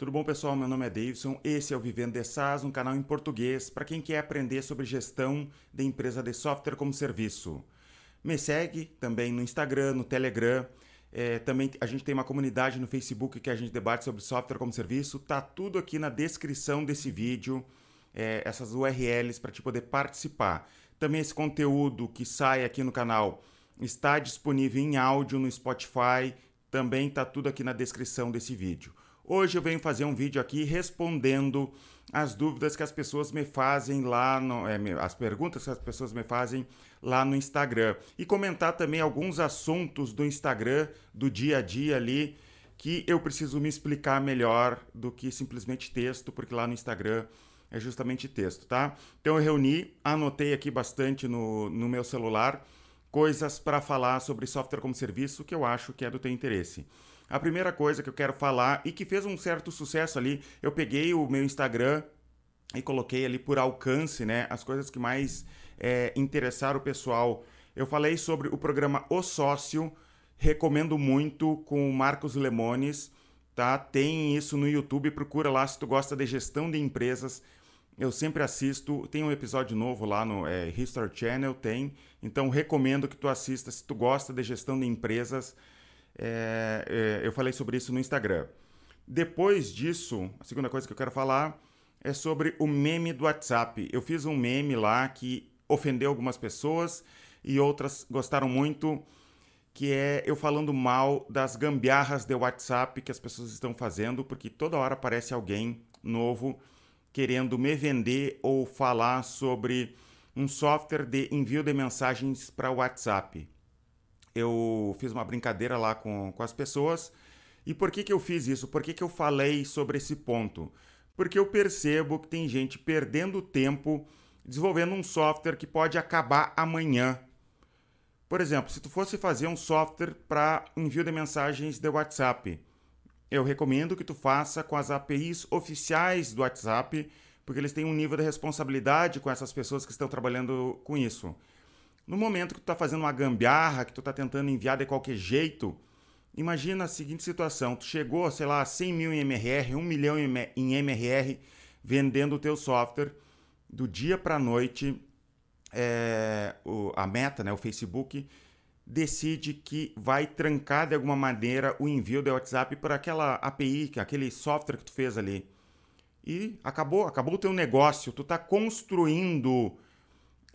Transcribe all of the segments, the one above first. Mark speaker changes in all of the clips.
Speaker 1: Tudo bom, pessoal? Meu nome é Davidson. Esse é o Vivendo de SaaS, um canal em português para quem quer aprender sobre gestão de empresa de software como serviço. Me segue também no Instagram, no Telegram. É, também a gente tem uma comunidade no Facebook que a gente debate sobre software como serviço. Tá tudo aqui na descrição desse vídeo, é, essas URLs para te poder participar. Também esse conteúdo que sai aqui no canal está disponível em áudio no Spotify. Também está tudo aqui na descrição desse vídeo. Hoje eu venho fazer um vídeo aqui respondendo as dúvidas que as pessoas me fazem lá, no, é, as perguntas que as pessoas me fazem lá no Instagram. E comentar também alguns assuntos do Instagram, do dia a dia ali, que eu preciso me explicar melhor do que simplesmente texto, porque lá no Instagram é justamente texto, tá? Então eu reuni, anotei aqui bastante no, no meu celular coisas para falar sobre software como serviço que eu acho que é do teu interesse. A primeira coisa que eu quero falar e que fez um certo sucesso ali, eu peguei o meu Instagram e coloquei ali por alcance, né, as coisas que mais é, interessaram o pessoal. Eu falei sobre o programa O Sócio, recomendo muito com o Marcos Lemones, tá? Tem isso no YouTube, procura lá se tu gosta de gestão de empresas. Eu sempre assisto, tem um episódio novo lá no é, History Channel, tem. Então recomendo que tu assista se tu gosta de gestão de empresas. É, é, eu falei sobre isso no Instagram. Depois disso, a segunda coisa que eu quero falar é sobre o meme do WhatsApp. Eu fiz um meme lá que ofendeu algumas pessoas e outras gostaram muito, que é eu falando mal das gambiarras de WhatsApp que as pessoas estão fazendo, porque toda hora aparece alguém novo querendo me vender ou falar sobre um software de envio de mensagens para WhatsApp eu fiz uma brincadeira lá com, com as pessoas. E por que, que eu fiz isso? Por que, que eu falei sobre esse ponto? Porque eu percebo que tem gente perdendo tempo desenvolvendo um software que pode acabar amanhã. Por exemplo, se tu fosse fazer um software para envio de mensagens de WhatsApp, eu recomendo que tu faça com as APIs oficiais do WhatsApp, porque eles têm um nível de responsabilidade com essas pessoas que estão trabalhando com isso. No momento que tu está fazendo uma gambiarra, que tu está tentando enviar de qualquer jeito, imagina a seguinte situação: tu chegou, sei lá, a 100 mil em MRR, 1 milhão em MRR, vendendo o teu software, do dia para a noite, é, o, a meta, né, o Facebook, decide que vai trancar de alguma maneira o envio do WhatsApp por aquela API, aquele software que tu fez ali. E acabou, acabou o teu negócio. Tu está construindo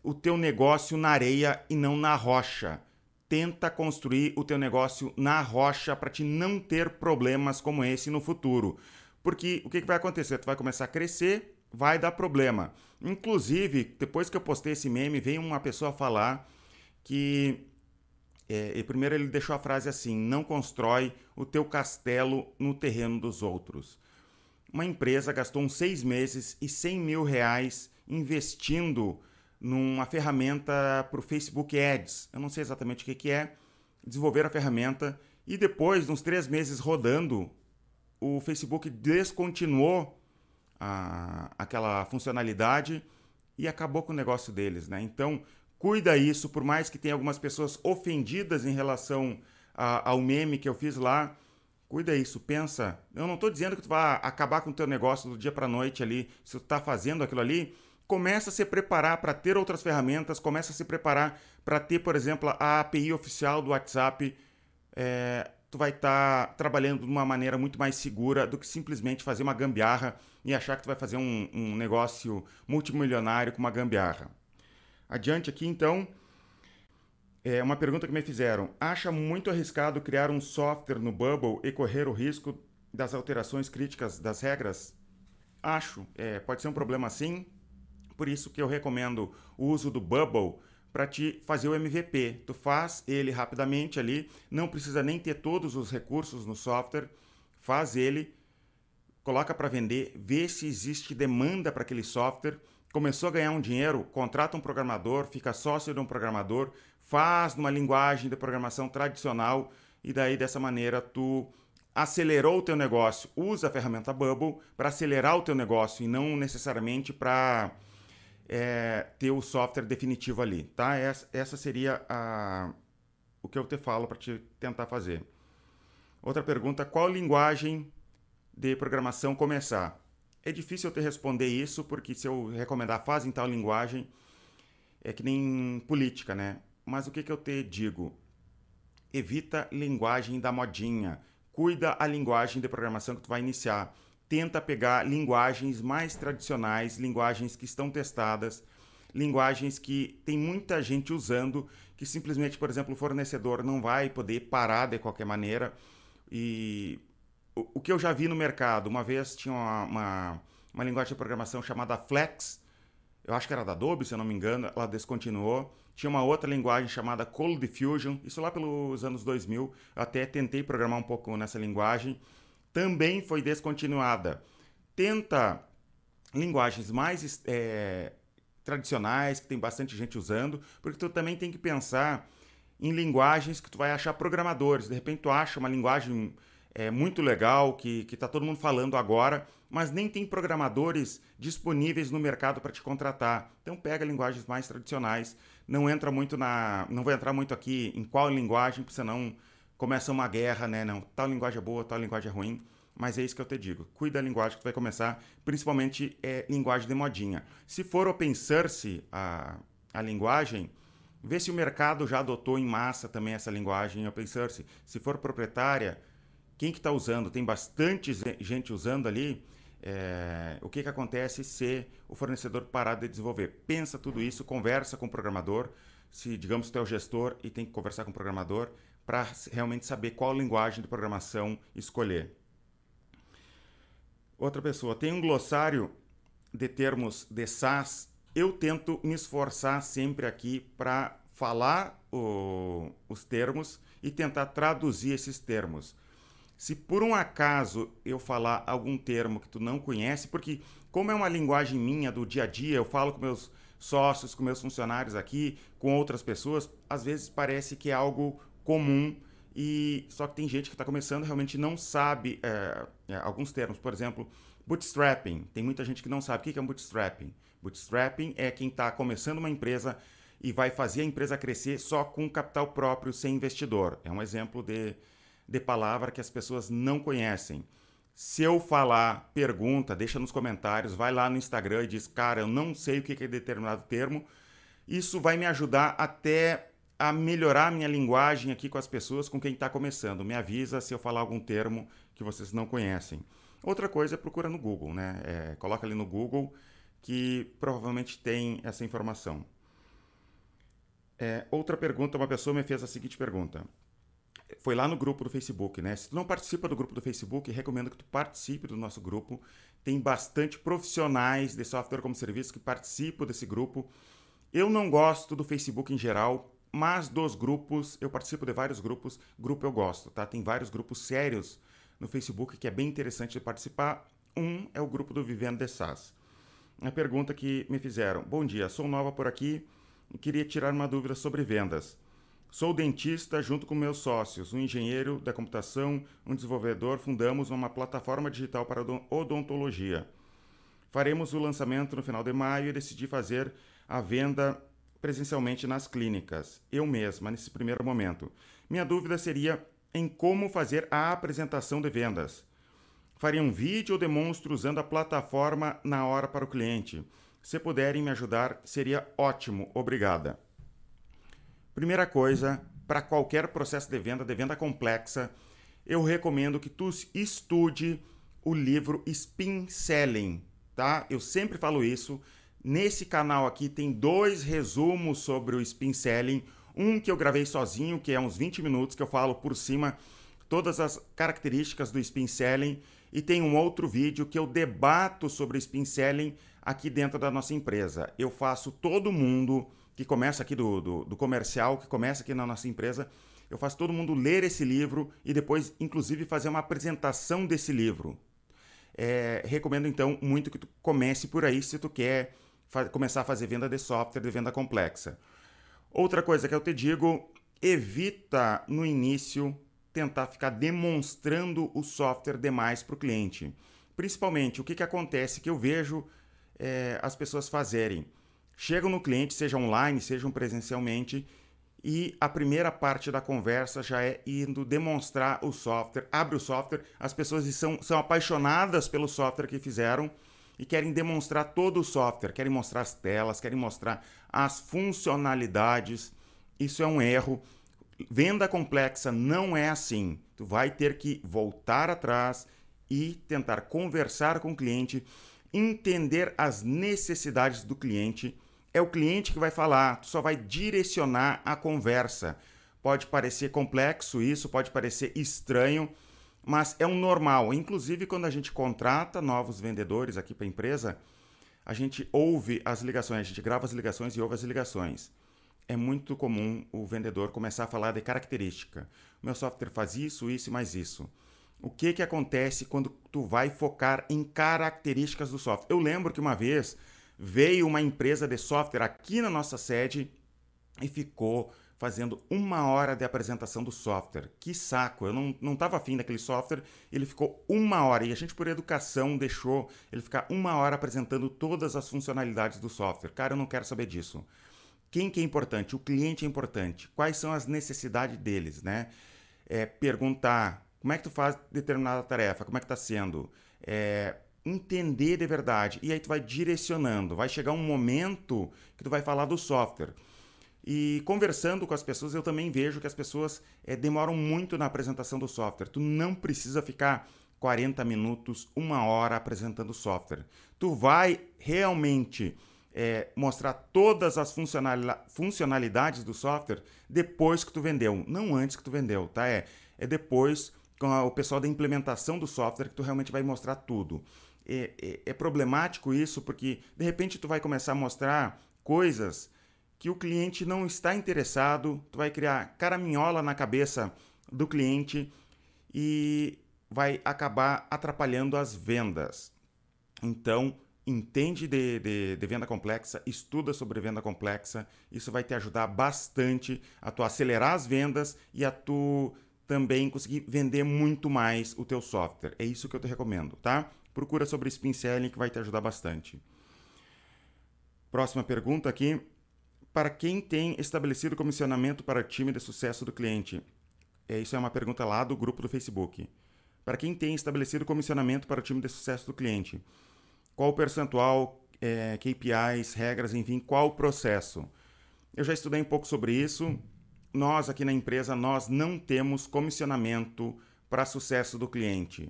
Speaker 1: o teu negócio na areia e não na rocha. Tenta construir o teu negócio na rocha para te não ter problemas como esse no futuro. Porque o que, que vai acontecer? Tu vai começar a crescer, vai dar problema. Inclusive, depois que eu postei esse meme, veio uma pessoa falar que é, primeiro ele deixou a frase assim: não constrói o teu castelo no terreno dos outros. Uma empresa gastou uns seis meses e 100 mil reais investindo numa ferramenta para o Facebook Ads. Eu não sei exatamente o que, que é. Desenvolver a ferramenta e depois, uns três meses rodando, o Facebook descontinuou a, aquela funcionalidade e acabou com o negócio deles, né? Então, cuida isso, por mais que tenha algumas pessoas ofendidas em relação a, ao meme que eu fiz lá, cuida isso, pensa. Eu não estou dizendo que tu vai acabar com o teu negócio do dia para noite ali, se tu está fazendo aquilo ali, começa a se preparar para ter outras ferramentas, começa a se preparar para ter, por exemplo, a API oficial do WhatsApp. É, tu vai estar tá trabalhando de uma maneira muito mais segura do que simplesmente fazer uma gambiarra e achar que tu vai fazer um, um negócio multimilionário com uma gambiarra. Adiante aqui, então, é uma pergunta que me fizeram. Acha muito arriscado criar um software no Bubble e correr o risco das alterações críticas das regras? Acho. É, pode ser um problema sim, por isso que eu recomendo o uso do Bubble para te fazer o MVP. Tu faz ele rapidamente ali, não precisa nem ter todos os recursos no software, faz ele, coloca para vender, vê se existe demanda para aquele software. Começou a ganhar um dinheiro, contrata um programador, fica sócio de um programador, faz numa linguagem de programação tradicional e daí dessa maneira tu acelerou o teu negócio. Usa a ferramenta Bubble para acelerar o teu negócio e não necessariamente para é, ter o software definitivo ali, tá? Essa, essa seria a, o que eu te falo para te tentar fazer. Outra pergunta: qual linguagem de programação começar? É difícil eu te responder isso, porque se eu recomendar faz em tal linguagem, é que nem política, né? Mas o que, que eu te digo? Evita linguagem da modinha. Cuida a linguagem de programação que tu vai iniciar. Tenta pegar linguagens mais tradicionais, linguagens que estão testadas, linguagens que tem muita gente usando, que simplesmente, por exemplo, o fornecedor não vai poder parar de qualquer maneira. E o, que eu já vi no mercado, uma vez tinha uma, uma, uma linguagem de programação chamada Flex, eu acho que era da Adobe, se eu não me engano, ela descontinuou. Tinha uma outra linguagem chamada Cold Diffusion, isso lá pelos anos 2000. Eu até tentei programar um pouco nessa linguagem. Também foi descontinuada. Tenta linguagens mais é, tradicionais, que tem bastante gente usando, porque tu também tem que pensar em linguagens que tu vai achar programadores. De repente tu acha uma linguagem é, muito legal, que está todo mundo falando agora, mas nem tem programadores disponíveis no mercado para te contratar. Então pega linguagens mais tradicionais, não entra muito na. Não vou entrar muito aqui em qual linguagem, porque senão começa uma guerra, né? Não, tal linguagem é boa, tal linguagem é ruim. Mas é isso que eu te digo. Cuida da linguagem que tu vai começar, principalmente é linguagem de modinha. Se for open source a, a linguagem, vê se o mercado já adotou em massa também essa linguagem open source. Se for proprietária, quem que está usando? Tem bastante gente usando ali. É, o que, que acontece se o fornecedor parar de desenvolver? Pensa tudo isso, conversa com o programador. Se, digamos, tu é o gestor e tem que conversar com o programador para realmente saber qual linguagem de programação escolher. Outra pessoa, tem um glossário de termos de SaaS. Eu tento me esforçar sempre aqui para falar o, os termos e tentar traduzir esses termos. Se por um acaso eu falar algum termo que tu não conhece, porque como é uma linguagem minha do dia a dia, eu falo com meus sócios, com meus funcionários aqui, com outras pessoas, às vezes parece que é algo comum e só que tem gente que está começando realmente não sabe é, é, alguns termos. Por exemplo, bootstrapping. Tem muita gente que não sabe o que é um bootstrapping. Bootstrapping é quem está começando uma empresa e vai fazer a empresa crescer só com capital próprio, sem investidor. É um exemplo de, de palavra que as pessoas não conhecem. Se eu falar, pergunta, deixa nos comentários, vai lá no Instagram e diz, cara, eu não sei o que é determinado termo. Isso vai me ajudar até a melhorar minha linguagem aqui com as pessoas, com quem está começando. Me avisa se eu falar algum termo que vocês não conhecem. Outra coisa é procura no Google, né? É, coloca ali no Google que provavelmente tem essa informação. É, outra pergunta, uma pessoa me fez a seguinte pergunta. Foi lá no grupo do Facebook, né? Se tu não participa do grupo do Facebook, recomendo que tu participe do nosso grupo. Tem bastante profissionais de software como serviço que participam desse grupo. Eu não gosto do Facebook em geral, mas dos grupos, eu participo de vários grupos, grupo eu gosto, tá? Tem vários grupos sérios no Facebook que é bem interessante de participar. Um é o grupo do Vivendo de SaaS. A pergunta que me fizeram: Bom dia, sou nova por aqui e queria tirar uma dúvida sobre vendas. Sou dentista junto com meus sócios, um engenheiro da computação, um desenvolvedor, fundamos uma plataforma digital para odontologia. Faremos o lançamento no final de maio e decidi fazer a venda presencialmente nas clínicas, eu mesma, nesse primeiro momento. Minha dúvida seria em como fazer a apresentação de vendas. Faria um vídeo ou demonstro usando a plataforma na hora para o cliente. Se puderem me ajudar, seria ótimo. Obrigada. Primeira coisa, para qualquer processo de venda, de venda complexa, eu recomendo que tu estude o livro Spin Selling, tá? Eu sempre falo isso. Nesse canal aqui tem dois resumos sobre o spin selling. Um que eu gravei sozinho, que é uns 20 minutos, que eu falo por cima todas as características do spin selling. E tem um outro vídeo que eu debato sobre spin selling aqui dentro da nossa empresa. Eu faço todo mundo que começa aqui do, do, do comercial, que começa aqui na nossa empresa, eu faço todo mundo ler esse livro e depois, inclusive, fazer uma apresentação desse livro. É, recomendo então muito que tu comece por aí se tu quer começar a fazer venda de software, de venda complexa. Outra coisa que eu te digo, evita no início tentar ficar demonstrando o software demais para o cliente. Principalmente, o que, que acontece que eu vejo é, as pessoas fazerem? Chegam no cliente, seja online, seja presencialmente, e a primeira parte da conversa já é indo demonstrar o software, abre o software, as pessoas são, são apaixonadas pelo software que fizeram e querem demonstrar todo o software, querem mostrar as telas, querem mostrar as funcionalidades. Isso é um erro. Venda complexa não é assim. Tu vai ter que voltar atrás e tentar conversar com o cliente, entender as necessidades do cliente é o cliente que vai falar, tu só vai direcionar a conversa. Pode parecer complexo isso, pode parecer estranho, mas é um normal. Inclusive, quando a gente contrata novos vendedores aqui para a empresa, a gente ouve as ligações, a gente grava as ligações e ouve as ligações. É muito comum o vendedor começar a falar de característica. O meu software faz isso, isso e mais isso. O que, que acontece quando tu vai focar em características do software? Eu lembro que uma vez veio uma empresa de software aqui na nossa sede e ficou fazendo uma hora de apresentação do software. Que saco! Eu não estava afim daquele software. Ele ficou uma hora e a gente, por educação, deixou ele ficar uma hora apresentando todas as funcionalidades do software. Cara, eu não quero saber disso. Quem que é importante? O cliente é importante. Quais são as necessidades deles, né? É, perguntar como é que tu faz determinada tarefa, como é que está sendo. É, entender de verdade. E aí tu vai direcionando. Vai chegar um momento que tu vai falar do software. E conversando com as pessoas, eu também vejo que as pessoas é, demoram muito na apresentação do software. Tu não precisa ficar 40 minutos, uma hora apresentando o software. Tu vai realmente é, mostrar todas as funcionalidades do software depois que tu vendeu, não antes que tu vendeu, tá? É, é depois com a, o pessoal da implementação do software que tu realmente vai mostrar tudo é, é, é problemático isso, porque de repente tu vai começar a mostrar coisas que o cliente não está interessado, tu vai criar caraminhola na cabeça do cliente e vai acabar atrapalhando as vendas. Então, entende de, de, de, venda complexa, estuda sobre venda complexa, isso vai te ajudar bastante a tu acelerar as vendas e a tu também conseguir vender muito mais o teu software. É isso que eu te recomendo, tá? procura sobre spin selling que vai te ajudar bastante. Próxima pergunta aqui. Para quem tem estabelecido comissionamento para time de sucesso do cliente? É, isso é uma pergunta lá do grupo do Facebook. Para quem tem estabelecido comissionamento para o time de sucesso do cliente? Qual o percentual, é, KPIs, regras, enfim, qual o processo? Eu já estudei um pouco sobre isso. Nós aqui na empresa, nós não temos comissionamento para sucesso do cliente.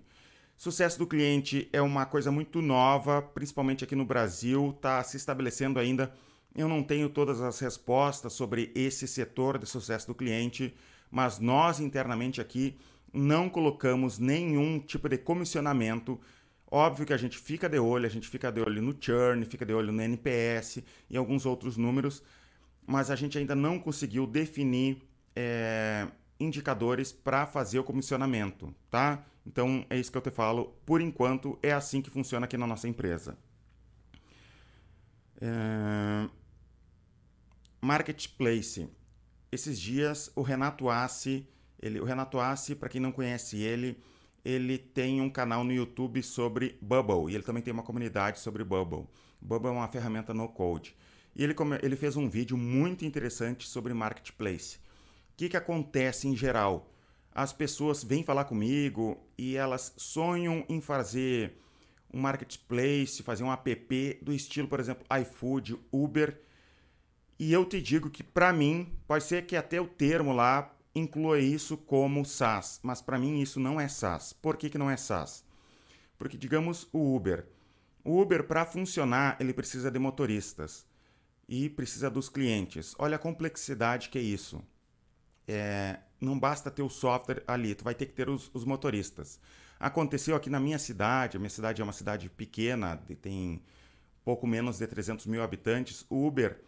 Speaker 1: Sucesso do cliente é uma coisa muito nova, principalmente aqui no Brasil, está se estabelecendo ainda. Eu não tenho todas as respostas sobre esse setor de sucesso do cliente, mas nós internamente aqui não colocamos nenhum tipo de comissionamento. Óbvio que a gente fica de olho, a gente fica de olho no churn, fica de olho no NPS e alguns outros números, mas a gente ainda não conseguiu definir é, indicadores para fazer o comissionamento, tá? Então é isso que eu te falo. Por enquanto é assim que funciona aqui na nossa empresa. É... Marketplace. Esses dias o Renato Assi, ele, o Renato Assi, para quem não conhece ele, ele tem um canal no YouTube sobre Bubble e ele também tem uma comunidade sobre Bubble. Bubble é uma ferramenta no code. E ele, ele fez um vídeo muito interessante sobre marketplace. O que, que acontece em geral? As pessoas vêm falar comigo e elas sonham em fazer um marketplace, fazer um app do estilo, por exemplo, iFood, Uber. E eu te digo que para mim, pode ser que até o termo lá inclua isso como SaaS, mas para mim isso não é SaaS. Por que, que não é SaaS? Porque digamos o Uber. O Uber para funcionar, ele precisa de motoristas e precisa dos clientes. Olha a complexidade que é isso é, não basta ter o software ali, tu vai ter que ter os, os, motoristas. Aconteceu aqui na minha cidade, a minha cidade é uma cidade pequena, tem pouco menos de 300 mil habitantes. O Uber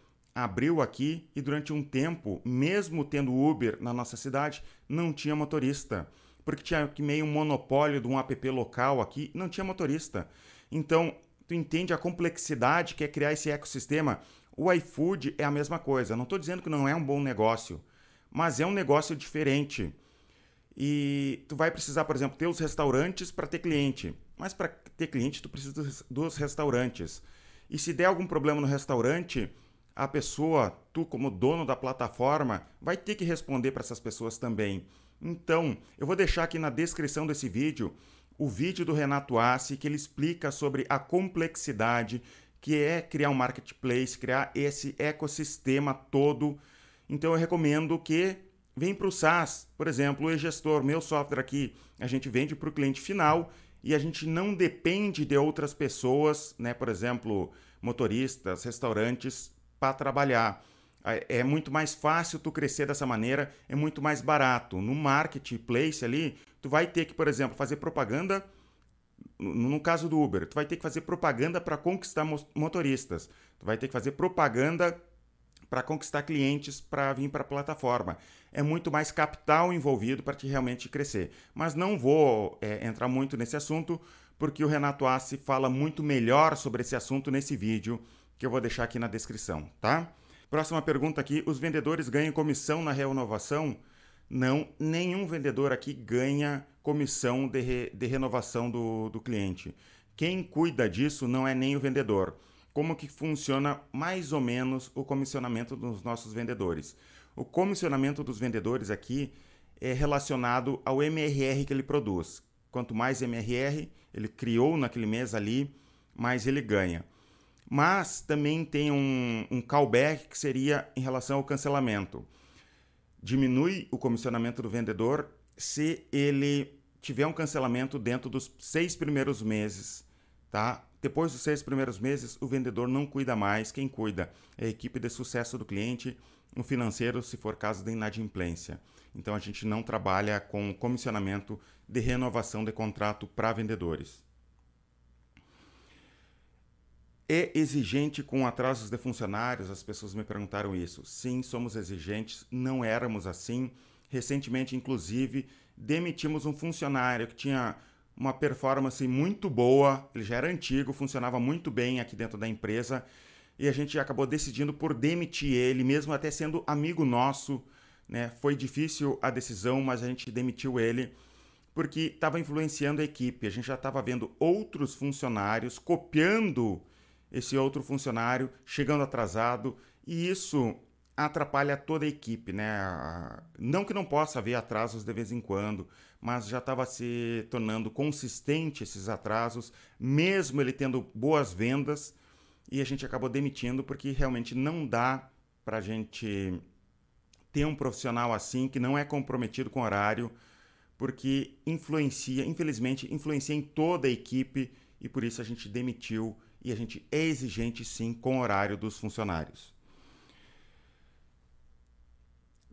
Speaker 1: abriu aqui e durante um tempo, mesmo tendo Uber na nossa cidade, não tinha motorista. Porque tinha meio um monopólio de um app local aqui, não tinha motorista. Então, tu entende a complexidade que é criar esse ecossistema. O iFood é a mesma coisa. Não estou dizendo que não é um bom negócio mas é um negócio diferente. E tu vai precisar, por exemplo, ter os restaurantes para ter cliente. Mas para ter cliente, tu precisa dos restaurantes. E se der algum problema no restaurante, a pessoa, tu como dono da plataforma, vai ter que responder para essas pessoas também. Então, eu vou deixar aqui na descrição desse vídeo o vídeo do Renato Assi que ele explica sobre a complexidade que é criar um marketplace, criar esse ecossistema todo. Então eu recomendo que vem para o SaaS, por exemplo, o e-gestor, meu software aqui, a gente vende para o cliente final e a gente não depende de outras pessoas, né? Por exemplo, motoristas, restaurantes, para trabalhar. É muito mais fácil tu crescer dessa maneira, é muito mais barato. No marketplace ali, tu vai ter que, por exemplo, fazer propaganda. No caso do Uber, tu vai ter que fazer propaganda para conquistar motoristas. Tu vai ter que fazer propaganda para conquistar clientes para vir para a plataforma. É muito mais capital envolvido para te realmente crescer. Mas não vou é, entrar muito nesse assunto, porque o Renato Assi fala muito melhor sobre esse assunto nesse vídeo que eu vou deixar aqui na descrição, tá? Próxima pergunta aqui: os vendedores ganham comissão na renovação? Não, nenhum vendedor aqui ganha comissão de, re, de renovação do, do cliente. Quem cuida disso não é nem o vendedor. Como que funciona mais ou menos o comissionamento dos nossos vendedores? O comissionamento dos vendedores aqui é relacionado ao MRR que ele produz. Quanto mais MRR ele criou naquele mês ali, mais ele ganha. Mas também tem um, um callback que seria em relação ao cancelamento. Diminui o comissionamento do vendedor se ele tiver um cancelamento dentro dos seis primeiros meses, tá? Depois dos seis primeiros meses, o vendedor não cuida mais. Quem cuida é a equipe de sucesso do cliente, o financeiro, se for caso de inadimplência. Então a gente não trabalha com comissionamento de renovação de contrato para vendedores é exigente com atrasos de funcionários? As pessoas me perguntaram isso. Sim, somos exigentes, não éramos assim. Recentemente, inclusive, demitimos um funcionário que tinha uma performance muito boa, ele já era antigo, funcionava muito bem aqui dentro da empresa e a gente acabou decidindo por demitir ele, mesmo até sendo amigo nosso. Né? Foi difícil a decisão, mas a gente demitiu ele porque estava influenciando a equipe. A gente já estava vendo outros funcionários copiando esse outro funcionário chegando atrasado e isso atrapalha toda a equipe, né? Não que não possa haver atrasos de vez em quando, mas já estava se tornando consistente esses atrasos, mesmo ele tendo boas vendas, e a gente acabou demitindo porque realmente não dá para a gente ter um profissional assim que não é comprometido com horário, porque influencia, infelizmente, influencia em toda a equipe e por isso a gente demitiu e a gente é exigente sim com o horário dos funcionários.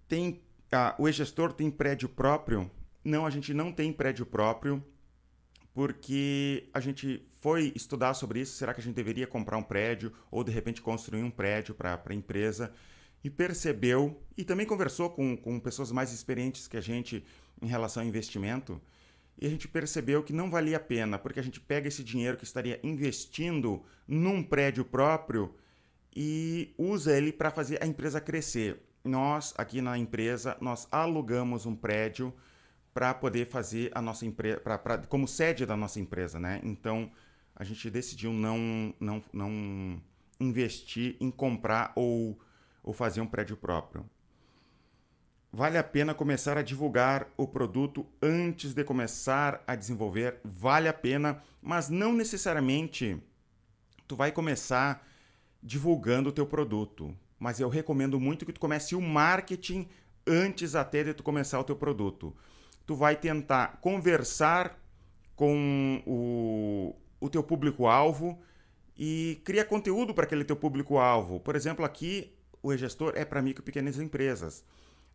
Speaker 1: Tem ah, o e-gestor tem prédio próprio? Não, a gente não tem prédio próprio porque a gente foi estudar sobre isso. Será que a gente deveria comprar um prédio ou de repente construir um prédio para a empresa? E percebeu, e também conversou com, com pessoas mais experientes que a gente em relação ao investimento, e a gente percebeu que não valia a pena, porque a gente pega esse dinheiro que estaria investindo num prédio próprio e usa ele para fazer a empresa crescer. Nós, aqui na empresa, nós alugamos um prédio para poder fazer a nossa empresa, como sede da nossa empresa, né? Então, a gente decidiu não, não, não investir em comprar ou, ou fazer um prédio próprio. Vale a pena começar a divulgar o produto antes de começar a desenvolver? Vale a pena, mas não necessariamente tu vai começar divulgando o teu produto. Mas eu recomendo muito que tu comece o marketing antes até de tu começar o teu produto. Tu vai tentar conversar com o, o teu público-alvo e criar conteúdo para aquele teu público-alvo. Por exemplo, aqui o e-gestor é para micro e pequenas empresas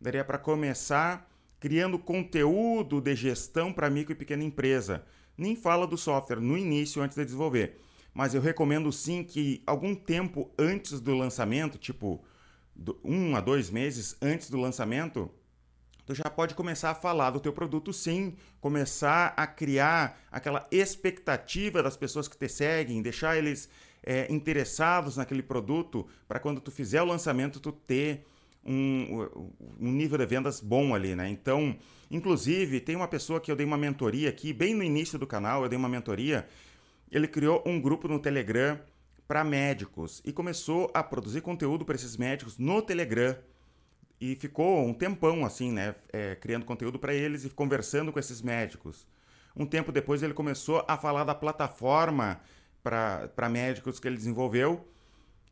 Speaker 1: daria para começar criando conteúdo de gestão para micro e pequena empresa. Nem fala do software no início, antes de desenvolver. Mas eu recomendo sim que algum tempo antes do lançamento, tipo um a dois meses antes do lançamento, tu já pode começar a falar do teu produto sim, começar a criar aquela expectativa das pessoas que te seguem, deixar eles é, interessados naquele produto para quando tu fizer o lançamento tu ter um, um nível de vendas bom ali, né? Então, inclusive, tem uma pessoa que eu dei uma mentoria aqui, bem no início do canal, eu dei uma mentoria. Ele criou um grupo no Telegram para médicos e começou a produzir conteúdo para esses médicos no Telegram. E ficou um tempão assim, né? É, criando conteúdo para eles e conversando com esses médicos. Um tempo depois ele começou a falar da plataforma para médicos que ele desenvolveu.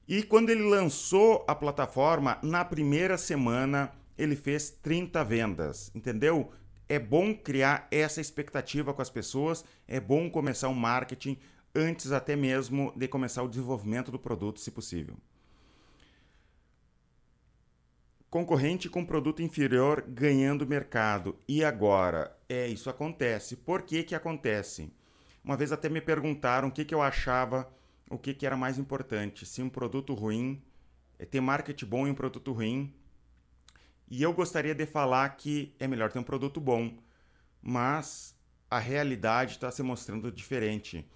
Speaker 1: E quando ele lançou a plataforma, na primeira semana ele fez 30 vendas, entendeu? É bom criar essa expectativa com as pessoas, é bom começar um marketing antes até mesmo de começar o desenvolvimento do produto, se possível. Concorrente com produto inferior ganhando mercado. E agora? É, isso acontece. Por que que acontece? Uma vez até me perguntaram o que, que eu achava, o que, que era mais importante. Se um produto ruim, é ter marketing bom e um produto ruim. E eu gostaria de falar que é melhor ter um produto bom, mas a realidade está se mostrando diferente.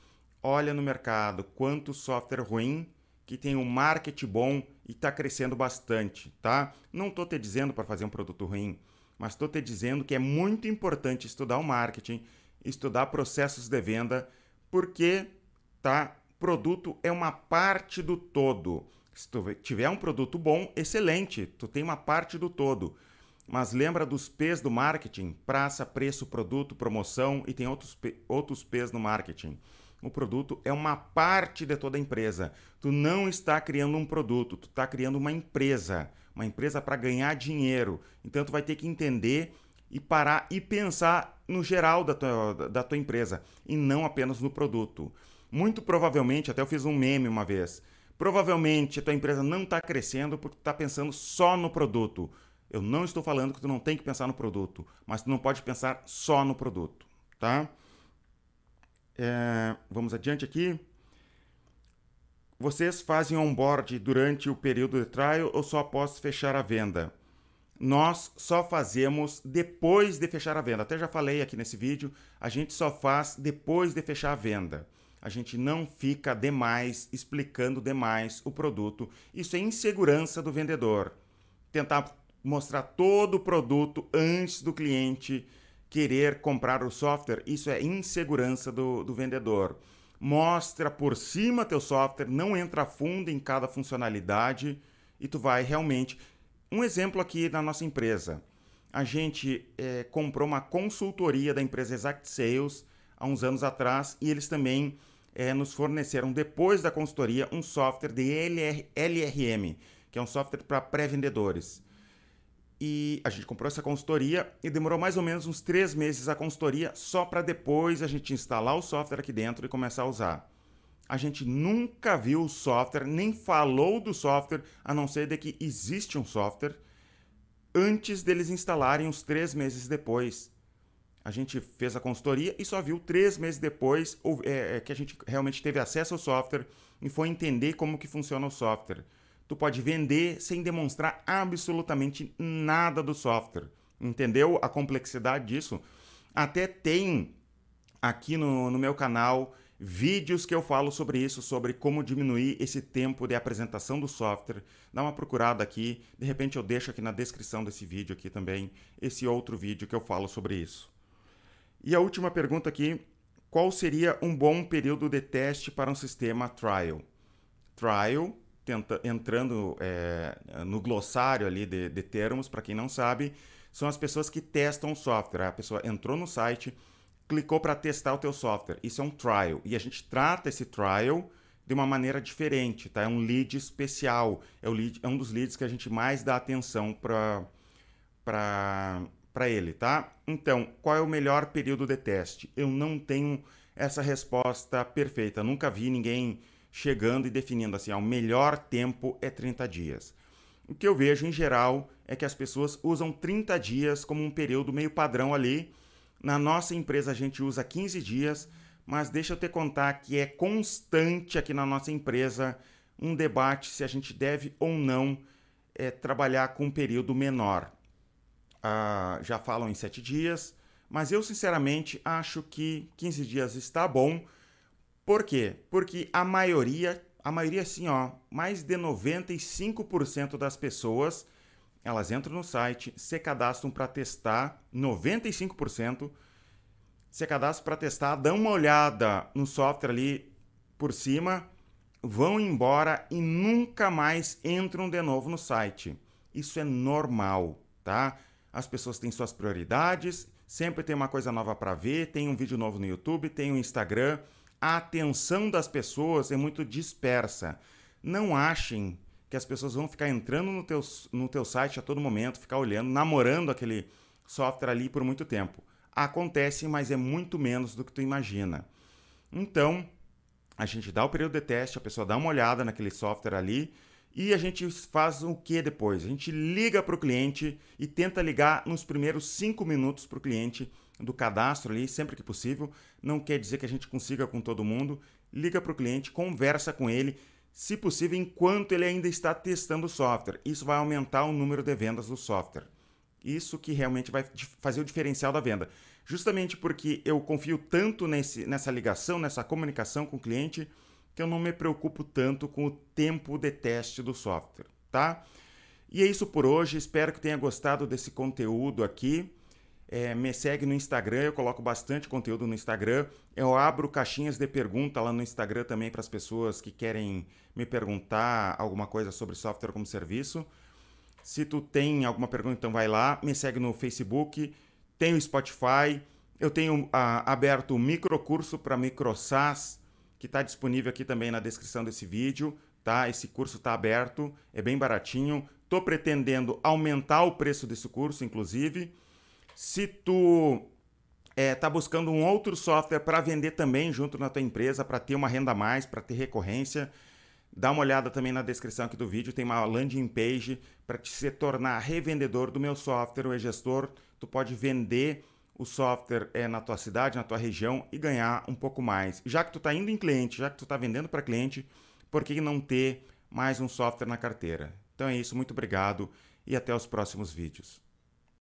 Speaker 1: Olha no mercado quanto software ruim que tem um marketing bom e está crescendo bastante, tá? Não estou te dizendo para fazer um produto ruim, mas estou te dizendo que é muito importante estudar o marketing, estudar processos de venda, porque tá, produto é uma parte do todo. Se tu tiver um produto bom, excelente, tu tem uma parte do todo. Mas lembra dos P's do marketing? Praça, preço, produto, promoção e tem outros, outros P's no marketing. O produto é uma parte de toda a empresa. Tu não está criando um produto, tu está criando uma empresa. Uma empresa para ganhar dinheiro. Então tu vai ter que entender e parar e pensar no geral da tua, da tua empresa e não apenas no produto. Muito provavelmente, até eu fiz um meme uma vez, provavelmente a tua empresa não está crescendo porque está pensando só no produto. Eu não estou falando que tu não tem que pensar no produto, mas tu não pode pensar só no produto, tá? É, vamos adiante aqui. Vocês fazem onboard durante o período de trial ou só após fechar a venda? nós só fazemos depois de fechar a venda. Até já falei aqui nesse vídeo, a gente só faz depois de fechar a venda. A gente não fica demais explicando demais o produto. Isso é insegurança do vendedor. Tentar mostrar todo o produto antes do cliente querer comprar o software, isso é insegurança do, do vendedor. Mostra por cima teu software, não entra fundo em cada funcionalidade e tu vai realmente um exemplo aqui da nossa empresa. A gente é, comprou uma consultoria da empresa Exact Sales há uns anos atrás e eles também é, nos forneceram, depois da consultoria, um software de LR, LRM, que é um software para pré-vendedores. E a gente comprou essa consultoria e demorou mais ou menos uns três meses a consultoria só para depois a gente instalar o software aqui dentro e começar a usar a gente nunca viu o software, nem falou do software, a não ser de que existe um software, antes deles instalarem uns três meses depois. A gente fez a consultoria e só viu três meses depois é, é, que a gente realmente teve acesso ao software e foi entender como que funciona o software. Tu pode vender sem demonstrar absolutamente nada do software. Entendeu a complexidade disso? Até tem aqui no, no meu canal vídeos que eu falo sobre isso, sobre como diminuir esse tempo de apresentação do software. Dá uma procurada aqui, de repente eu deixo aqui na descrição desse vídeo aqui também esse outro vídeo que eu falo sobre isso. E a última pergunta aqui, qual seria um bom período de teste para um sistema trial? Trial, tenta, entrando é, no glossário ali de, de termos, para quem não sabe, são as pessoas que testam o software. A pessoa entrou no site, clicou para testar o teu software. Isso é um trial. E a gente trata esse trial de uma maneira diferente, tá? É um lead especial. É, o lead, é um dos leads que a gente mais dá atenção para para ele, tá? Então, qual é o melhor período de teste? Eu não tenho essa resposta perfeita. Nunca vi ninguém chegando e definindo assim, ó, o melhor tempo é 30 dias. O que eu vejo em geral é que as pessoas usam 30 dias como um período meio padrão ali na nossa empresa a gente usa 15 dias, mas deixa eu te contar que é constante aqui na nossa empresa um debate se a gente deve ou não é, trabalhar com um período menor. Ah, já falam em 7 dias, mas eu sinceramente acho que 15 dias está bom. Por quê? Porque a maioria, a maioria assim, ó, mais de 95% das pessoas elas entram no site, se cadastram para testar, 95%, se cadastram para testar, dão uma olhada no software ali por cima, vão embora e nunca mais entram de novo no site. Isso é normal, tá? As pessoas têm suas prioridades, sempre tem uma coisa nova para ver, tem um vídeo novo no YouTube, tem um Instagram. A atenção das pessoas é muito dispersa. Não achem que as pessoas vão ficar entrando no teu, no teu site a todo momento, ficar olhando, namorando aquele software ali por muito tempo. Acontece, mas é muito menos do que tu imagina. Então, a gente dá o período de teste, a pessoa dá uma olhada naquele software ali e a gente faz o que depois? A gente liga para o cliente e tenta ligar nos primeiros cinco minutos para o cliente do cadastro ali, sempre que possível. Não quer dizer que a gente consiga com todo mundo. Liga para o cliente, conversa com ele, se possível, enquanto ele ainda está testando o software. Isso vai aumentar o número de vendas do software. Isso que realmente vai fazer o diferencial da venda. Justamente porque eu confio tanto nesse, nessa ligação, nessa comunicação com o cliente, que eu não me preocupo tanto com o tempo de teste do software, tá? E é isso por hoje. Espero que tenha gostado desse conteúdo aqui. É, me segue no Instagram, eu coloco bastante conteúdo no Instagram. Eu abro caixinhas de pergunta lá no Instagram também para as pessoas que querem me perguntar alguma coisa sobre software como serviço. Se tu tem alguma pergunta, então vai lá, me segue no Facebook, tem o Spotify, eu tenho ah, aberto o microcurso para MicroSAS, que está disponível aqui também na descrição desse vídeo, tá? Esse curso está aberto, é bem baratinho. Estou pretendendo aumentar o preço desse curso, inclusive. Se tu é, buscando um outro software para vender também junto na tua empresa, para ter uma renda a mais, para ter recorrência, dá uma olhada também na descrição aqui do vídeo, tem uma landing page para te se tornar revendedor do meu software, o e-gestor. Tu pode vender o software é, na tua cidade, na tua região e ganhar um pouco mais. Já que tu está indo em cliente, já que tu está vendendo para cliente, por que não ter mais um software na carteira? Então é isso, muito obrigado e até os próximos vídeos.